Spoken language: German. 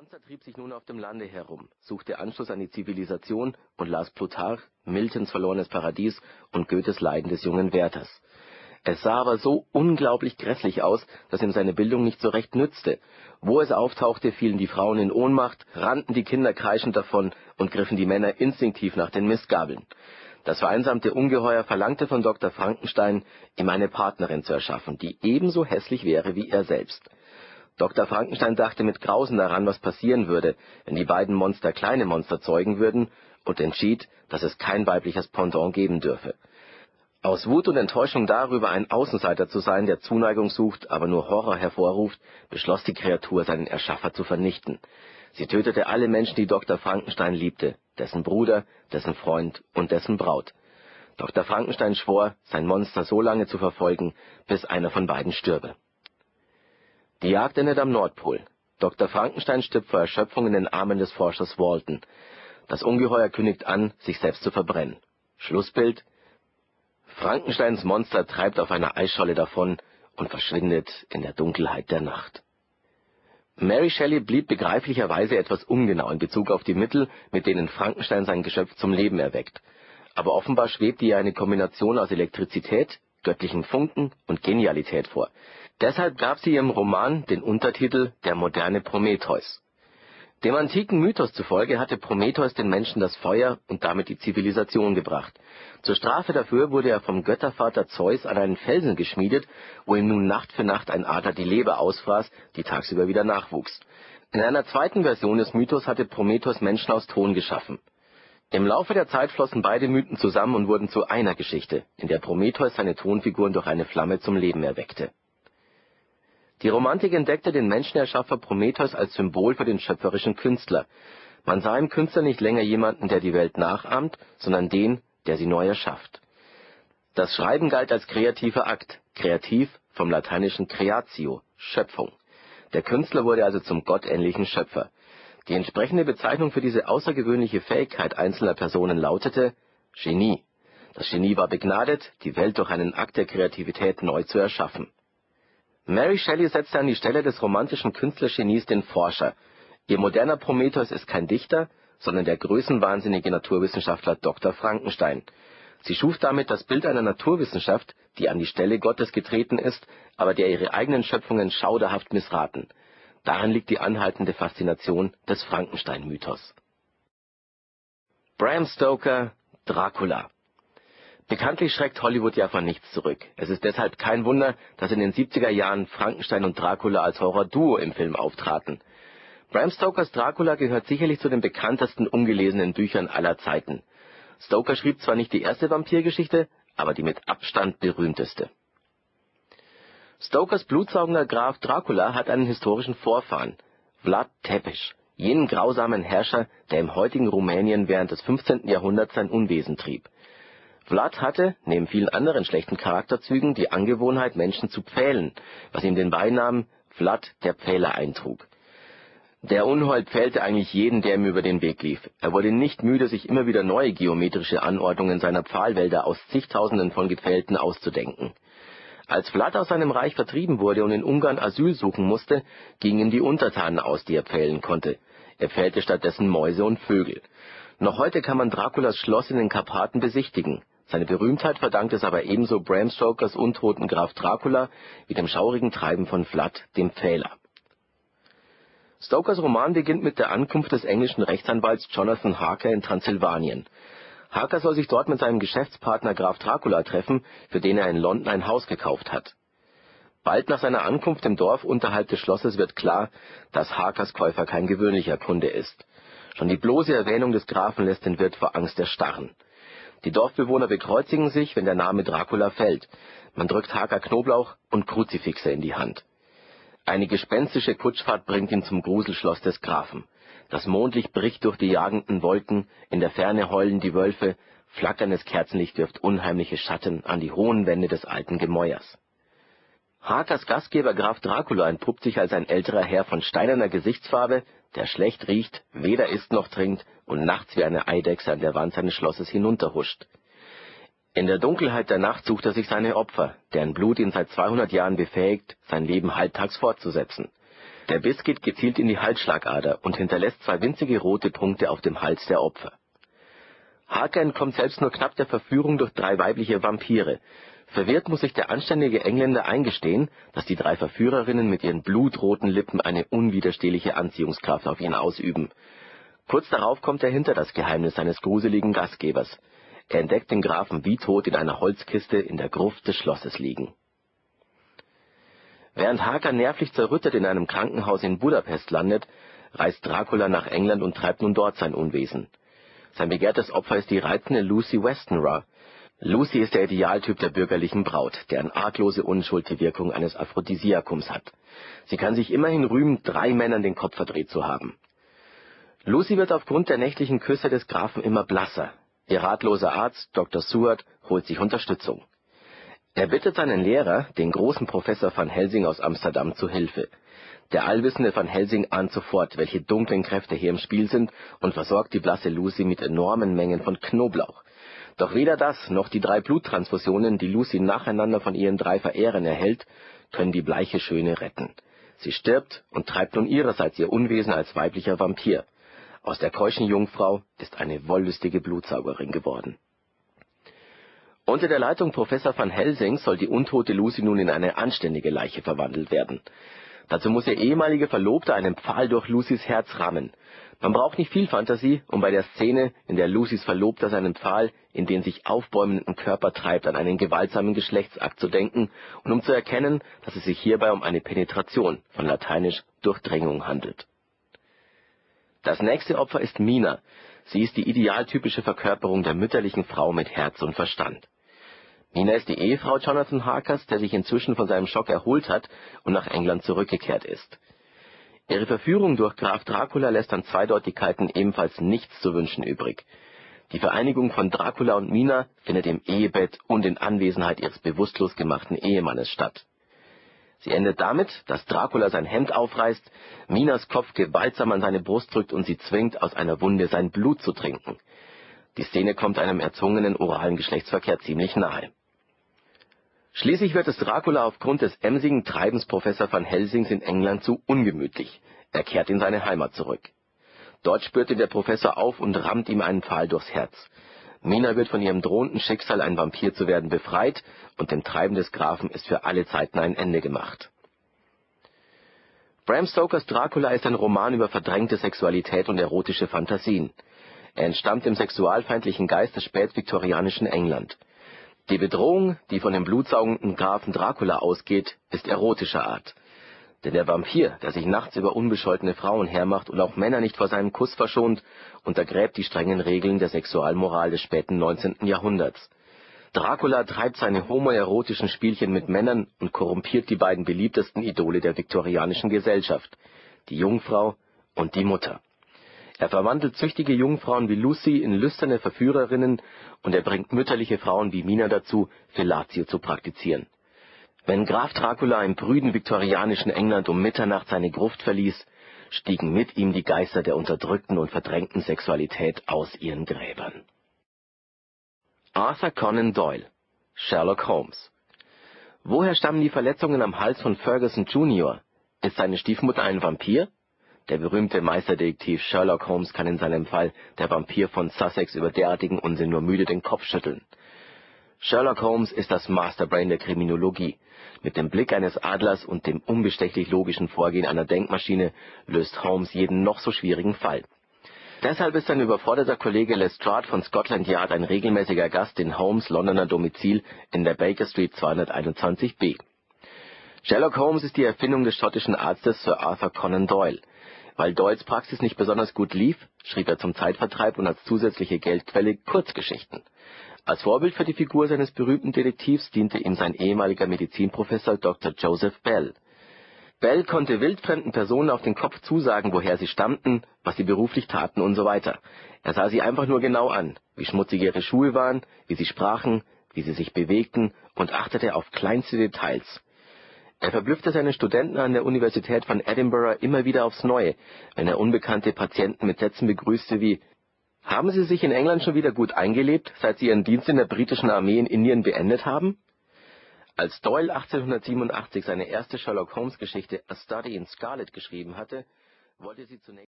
Monster trieb sich nun auf dem Lande herum, suchte Anschluss an die Zivilisation und las Plutarch, Miltons Verlorenes Paradies und Goethes Leiden des jungen Werthers. Es sah aber so unglaublich grässlich aus, dass ihm seine Bildung nicht so recht nützte. Wo es auftauchte, fielen die Frauen in Ohnmacht, rannten die Kinder kreischend davon und griffen die Männer instinktiv nach den Mistgabeln. Das vereinsamte Ungeheuer verlangte von Dr. Frankenstein, ihm eine Partnerin zu erschaffen, die ebenso hässlich wäre wie er selbst. Dr. Frankenstein dachte mit Grausen daran, was passieren würde, wenn die beiden Monster kleine Monster zeugen würden, und entschied, dass es kein weibliches Pendant geben dürfe. Aus Wut und Enttäuschung darüber, ein Außenseiter zu sein, der Zuneigung sucht, aber nur Horror hervorruft, beschloss die Kreatur, seinen Erschaffer zu vernichten. Sie tötete alle Menschen, die Dr. Frankenstein liebte, dessen Bruder, dessen Freund und dessen Braut. Dr. Frankenstein schwor, sein Monster so lange zu verfolgen, bis einer von beiden stürbe. Die Jagd endet am Nordpol. Dr. Frankenstein stirbt vor Erschöpfung in den Armen des Forschers Walton. Das Ungeheuer kündigt an, sich selbst zu verbrennen. Schlussbild Frankensteins Monster treibt auf einer Eisscholle davon und verschwindet in der Dunkelheit der Nacht. Mary Shelley blieb begreiflicherweise etwas ungenau in Bezug auf die Mittel, mit denen Frankenstein sein Geschöpf zum Leben erweckt. Aber offenbar schwebte ihr eine Kombination aus Elektrizität, göttlichen Funken und Genialität vor. Deshalb gab sie ihrem Roman den Untertitel Der moderne Prometheus. Dem antiken Mythos zufolge hatte Prometheus den Menschen das Feuer und damit die Zivilisation gebracht. Zur Strafe dafür wurde er vom Göttervater Zeus an einen Felsen geschmiedet, wo ihm nun Nacht für Nacht ein Adler die Leber ausfraß, die tagsüber wieder nachwuchs. In einer zweiten Version des Mythos hatte Prometheus Menschen aus Ton geschaffen. Im Laufe der Zeit flossen beide Mythen zusammen und wurden zu einer Geschichte, in der Prometheus seine Tonfiguren durch eine Flamme zum Leben erweckte die Romantik entdeckte den Menschenerschaffer Prometheus als Symbol für den schöpferischen Künstler. Man sah im Künstler nicht länger jemanden, der die Welt nachahmt, sondern den, der sie neu erschafft. Das Schreiben galt als kreativer Akt, kreativ vom lateinischen creatio, Schöpfung. Der Künstler wurde also zum gottähnlichen Schöpfer. Die entsprechende Bezeichnung für diese außergewöhnliche Fähigkeit einzelner Personen lautete Genie. Das Genie war begnadet, die Welt durch einen Akt der Kreativität neu zu erschaffen Mary Shelley setzte an die Stelle des romantischen Künstlergenies den Forscher. Ihr moderner Prometheus ist kein Dichter, sondern der größenwahnsinnige Naturwissenschaftler Dr. Frankenstein. Sie schuf damit das Bild einer Naturwissenschaft, die an die Stelle Gottes getreten ist, aber der ihre eigenen Schöpfungen schauderhaft missraten. Darin liegt die anhaltende Faszination des Frankenstein-Mythos. Bram Stoker Dracula Bekanntlich schreckt Hollywood ja von nichts zurück. Es ist deshalb kein Wunder, dass in den 70er Jahren Frankenstein und Dracula als Horror-Duo im Film auftraten. Bram Stokers Dracula gehört sicherlich zu den bekanntesten ungelesenen Büchern aller Zeiten. Stoker schrieb zwar nicht die erste Vampirgeschichte, aber die mit Abstand berühmteste. Stokers blutsaugender Graf Dracula hat einen historischen Vorfahren, Vlad Tepes, jenen grausamen Herrscher, der im heutigen Rumänien während des 15. Jahrhunderts sein Unwesen trieb Vlad hatte, neben vielen anderen schlechten Charakterzügen, die Angewohnheit, Menschen zu pfählen, was ihm den Beinamen Vlad der Pfähler eintrug. Der Unhold pfählte eigentlich jeden, der ihm über den Weg lief. Er wurde nicht müde, sich immer wieder neue geometrische Anordnungen seiner Pfahlwälder aus zigtausenden von Gepfählten auszudenken. Als Vlad aus seinem Reich vertrieben wurde und in Ungarn Asyl suchen musste, gingen ihm die Untertanen aus, die er pfählen konnte. Er pfählte stattdessen Mäuse und Vögel. Noch heute kann man Draculas Schloss in den Karpaten besichtigen. Seine Berühmtheit verdankt es aber ebenso Bram Stokers untoten Graf Dracula wie dem schaurigen Treiben von Vlad, dem Pfähler. Stokers Roman beginnt mit der Ankunft des englischen Rechtsanwalts Jonathan Harker in Transsilvanien. Harker soll sich dort mit seinem Geschäftspartner Graf Dracula treffen, für den er in London ein Haus gekauft hat. Bald nach seiner Ankunft im Dorf unterhalb des Schlosses wird klar, dass Harkers Käufer kein gewöhnlicher Kunde ist. Schon die bloße Erwähnung des Grafen lässt den Wirt vor Angst erstarren die Dorfbewohner bekreuzigen sich, wenn der Name Dracula fällt. Man drückt Haker Knoblauch und Kruzifixe in die Hand. Eine gespenstische Kutschfahrt bringt ihn zum Gruselschloss des Grafen. Das Mondlicht bricht durch die jagenden Wolken, in der Ferne heulen die Wölfe, flackerndes Kerzenlicht wirft unheimliche Schatten an die hohen Wände des alten Gemäuers. Hakers Gastgeber Graf Dracula entpuppt sich als ein älterer Herr von steinerner Gesichtsfarbe, der schlecht riecht, weder isst noch trinkt und nachts wie eine Eidechse an der Wand seines Schlosses hinunterhuscht. In der Dunkelheit der Nacht sucht er sich seine Opfer, deren Blut ihn seit 200 Jahren befähigt, sein Leben halbtags fortzusetzen. Der Biss geht gezielt in die Halsschlagader und hinterlässt zwei winzige rote Punkte auf dem Hals der Opfer. Harker entkommt selbst nur knapp der Verführung durch drei weibliche Vampire. Verwirrt muss sich der anständige Engländer eingestehen, dass die drei Verführerinnen mit ihren blutroten Lippen eine unwiderstehliche Anziehungskraft auf ihn ausüben. Kurz darauf kommt er hinter das Geheimnis seines gruseligen Gastgebers. Er entdeckt den Grafen wie tot in einer Holzkiste in der Gruft des Schlosses liegen. Während Harker nervlich zerrüttet in einem Krankenhaus in Budapest landet, reist Dracula nach England und treibt nun dort sein Unwesen. Sein begehrtes Opfer ist die reizende Lucy Westenra. Lucy ist der Idealtyp der bürgerlichen Braut, deren arglose Unschuld die Wirkung eines Aphrodisiakums hat. Sie kann sich immerhin rühmen, drei Männern den Kopf verdreht zu haben. Lucy wird aufgrund der nächtlichen Küsse des Grafen immer blasser. Ihr ratloser Arzt, Dr. Seward, holt sich Unterstützung. Er bittet seinen Lehrer, den großen Professor van Helsing aus Amsterdam, zu Hilfe. Der allwissende Van Helsing ahnt sofort, welche dunklen Kräfte hier im Spiel sind und versorgt die blasse Lucy mit enormen Mengen von Knoblauch. Doch weder das noch die drei Bluttransfusionen, die Lucy nacheinander von ihren drei Verehrern erhält, können die bleiche Schöne retten. Sie stirbt und treibt nun ihrerseits ihr Unwesen als weiblicher Vampir. Aus der keuschen Jungfrau ist eine wollüstige Blutsaugerin geworden. Unter der Leitung Professor van Helsing soll die untote Lucy nun in eine anständige Leiche verwandelt werden. Dazu muss ihr ehemaliger Verlobter einen Pfahl durch Lucys Herz rammen. Man braucht nicht viel Fantasie, um bei der Szene, in der Lucys Verlobter seinen Pfahl in den sich aufbäumenden Körper treibt, an einen gewaltsamen Geschlechtsakt zu denken und um zu erkennen, dass es sich hierbei um eine Penetration, von lateinisch Durchdringung, handelt. Das nächste Opfer ist Mina. Sie ist die idealtypische Verkörperung der mütterlichen Frau mit Herz und Verstand. Nina ist die Ehefrau Jonathan Harkers, der sich inzwischen von seinem Schock erholt hat und nach England zurückgekehrt ist. Ihre Verführung durch Graf Dracula lässt an Zweideutigkeiten ebenfalls nichts zu wünschen übrig. Die Vereinigung von Dracula und Mina findet im Ehebett und in Anwesenheit ihres bewusstlos gemachten Ehemannes statt. Sie endet damit, dass Dracula sein Hemd aufreißt, Minas Kopf gewaltsam an seine Brust drückt und sie zwingt, aus einer Wunde sein Blut zu trinken. Die Szene kommt einem erzwungenen oralen Geschlechtsverkehr ziemlich nahe. Schließlich wird es Dracula aufgrund des emsigen Treibens Professor van Helsings in England zu ungemütlich. Er kehrt in seine Heimat zurück. Dort spürt ihn der Professor auf und rammt ihm einen Pfahl durchs Herz. Mina wird von ihrem drohenden Schicksal, ein Vampir zu werden, befreit und dem Treiben des Grafen ist für alle Zeiten ein Ende gemacht. Bram Stokers Dracula ist ein Roman über verdrängte Sexualität und erotische Fantasien. Er entstammt dem sexualfeindlichen Geist des spätviktorianischen England. Die Bedrohung, die von dem blutsaugenden Grafen Dracula ausgeht, ist erotischer Art. Denn der Vampir, der sich nachts über unbescholtene Frauen hermacht und auch Männer nicht vor seinem Kuss verschont, untergräbt die strengen Regeln der Sexualmoral des späten 19. Jahrhunderts. Dracula treibt seine homoerotischen Spielchen mit Männern und korrumpiert die beiden beliebtesten Idole der viktorianischen Gesellschaft, die Jungfrau und die Mutter. Er verwandelt züchtige Jungfrauen wie Lucy in lüsterne Verführerinnen und er bringt mütterliche Frauen wie Mina dazu, Fellatio zu praktizieren. Wenn Graf Dracula im prüden viktorianischen England um Mitternacht seine Gruft verließ, stiegen mit ihm die Geister der unterdrückten und verdrängten Sexualität aus ihren Gräbern. Arthur Conan Doyle Sherlock Holmes Woher stammen die Verletzungen am Hals von Ferguson Jr.? Ist seine Stiefmutter ein Vampir? Der berühmte Meisterdetektiv Sherlock Holmes kann in seinem Fall Der Vampir von Sussex über derartigen Unsinn nur müde den Kopf schütteln. Sherlock Holmes ist das Masterbrain der Kriminologie. Mit dem Blick eines Adlers und dem unbestechlich logischen Vorgehen einer Denkmaschine löst Holmes jeden noch so schwierigen Fall. Deshalb ist sein überforderter Kollege Lestrade von Scotland Yard ein regelmäßiger Gast in Holmes' Londoner Domizil in der Baker Street 221b. Sherlock Holmes ist die Erfindung des schottischen Arztes Sir Arthur Conan Doyle. Weil Doyles Praxis nicht besonders gut lief, schrieb er zum Zeitvertreib und als zusätzliche Geldquelle Kurzgeschichten. Als Vorbild für die Figur seines berühmten Detektivs diente ihm sein ehemaliger Medizinprofessor Dr. Joseph Bell. Bell konnte wildfremden Personen auf den Kopf zusagen, woher sie stammten, was sie beruflich taten und so weiter. Er sah sie einfach nur genau an, wie schmutzig ihre Schuhe waren, wie sie sprachen, wie sie sich bewegten und achtete auf kleinste Details. Er verblüffte seine Studenten an der Universität von Edinburgh immer wieder aufs Neue, wenn er unbekannte Patienten mit Sätzen begrüßte wie Haben Sie sich in England schon wieder gut eingelebt, seit Sie Ihren Dienst in der britischen Armee in Indien beendet haben? Als Doyle 1887 seine erste Sherlock-Holmes-Geschichte A Study in Scarlet geschrieben hatte, wollte sie zunächst